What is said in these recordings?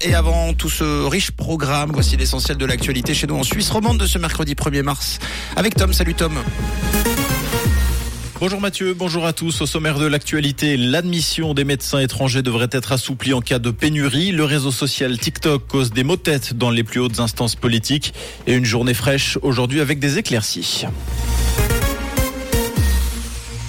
Et avant tout ce riche programme, voici l'essentiel de l'actualité chez nous en Suisse romande de ce mercredi 1er mars. Avec Tom, salut Tom. Bonjour Mathieu, bonjour à tous. Au sommaire de l'actualité, l'admission des médecins étrangers devrait être assouplie en cas de pénurie. Le réseau social TikTok cause des maux têtes dans les plus hautes instances politiques et une journée fraîche aujourd'hui avec des éclaircies.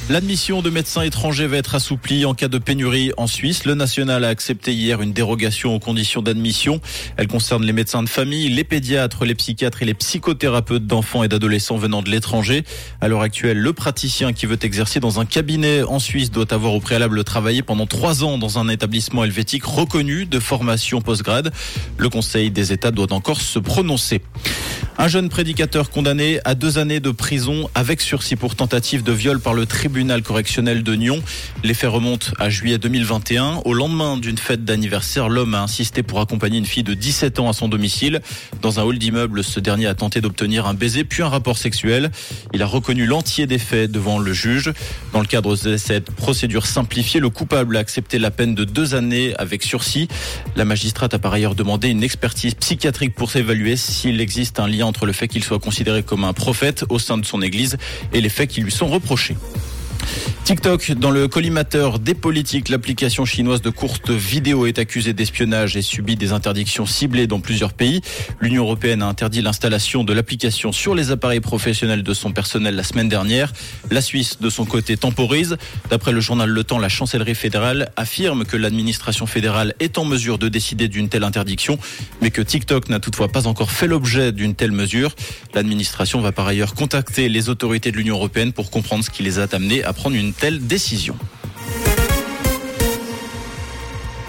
L'admission de médecins étrangers va être assouplie en cas de pénurie en Suisse. Le national a accepté hier une dérogation aux conditions d'admission. Elle concerne les médecins de famille, les pédiatres, les psychiatres et les psychothérapeutes d'enfants et d'adolescents venant de l'étranger. À l'heure actuelle, le praticien qui veut exercer dans un cabinet en Suisse doit avoir au préalable travaillé pendant trois ans dans un établissement helvétique reconnu de formation postgrade. Le Conseil des États doit encore se prononcer. Un jeune prédicateur condamné à deux années de prison avec sursis pour tentative de viol par le tribunal correctionnel de Nyon. Les faits remontent à juillet 2021. Au lendemain d'une fête d'anniversaire, l'homme a insisté pour accompagner une fille de 17 ans à son domicile. Dans un hall d'immeuble, ce dernier a tenté d'obtenir un baiser puis un rapport sexuel. Il a reconnu l'entier des faits devant le juge. Dans le cadre de cette procédure simplifiée, le coupable a accepté la peine de deux années avec sursis. La magistrate a par ailleurs demandé une expertise psychiatrique pour s'évaluer s'il existe un lien entre le fait qu'il soit considéré comme un prophète au sein de son église et les faits qui lui sont reprochés. TikTok, dans le collimateur des politiques, l'application chinoise de courtes vidéos est accusée d'espionnage et subit des interdictions ciblées dans plusieurs pays. L'Union européenne a interdit l'installation de l'application sur les appareils professionnels de son personnel la semaine dernière. La Suisse, de son côté, temporise. D'après le journal Le Temps, la chancellerie fédérale affirme que l'administration fédérale est en mesure de décider d'une telle interdiction, mais que TikTok n'a toutefois pas encore fait l'objet d'une telle mesure. L'administration va par ailleurs contacter les autorités de l'Union européenne pour comprendre ce qui les a amenés à prendre une telle décision.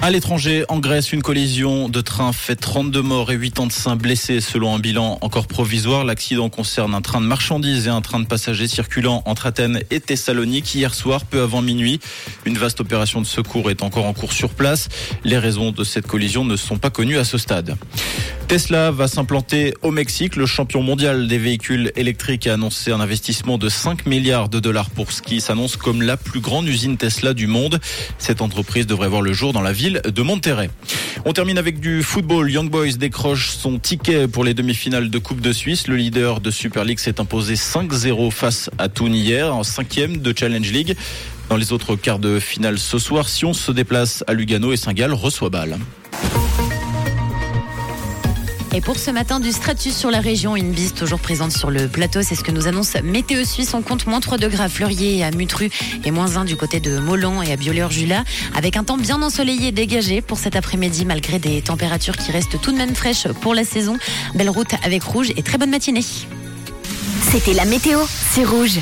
À l'étranger, en Grèce, une collision de train fait 32 morts et 85 blessés selon un bilan encore provisoire. L'accident concerne un train de marchandises et un train de passagers circulant entre Athènes et Thessalonique hier soir, peu avant minuit. Une vaste opération de secours est encore en cours sur place. Les raisons de cette collision ne sont pas connues à ce stade. Tesla va s'implanter au Mexique. Le champion mondial des véhicules électriques a annoncé un investissement de 5 milliards de dollars pour ce qui s'annonce comme la plus grande usine Tesla du monde. Cette entreprise devrait voir le jour dans la ville de Monterrey. On termine avec du football. Young Boys décroche son ticket pour les demi-finales de Coupe de Suisse. Le leader de Super League s'est imposé 5-0 face à Thun hier, en cinquième de Challenge League. Dans les autres quarts de finale ce soir, Sion se déplace à Lugano et Saint-Gall reçoit Bâle. Et pour ce matin, du stratus sur la région, une bise toujours présente sur le plateau. C'est ce que nous annonce Météo Suisse. On compte moins 3 degrés à Fleurier à Mutru et moins 1 du côté de Molan et à Bioleur-Jula. Avec un temps bien ensoleillé et dégagé pour cet après-midi, malgré des températures qui restent tout de même fraîches pour la saison. Belle route avec rouge et très bonne matinée. C'était la météo, c'est rouge.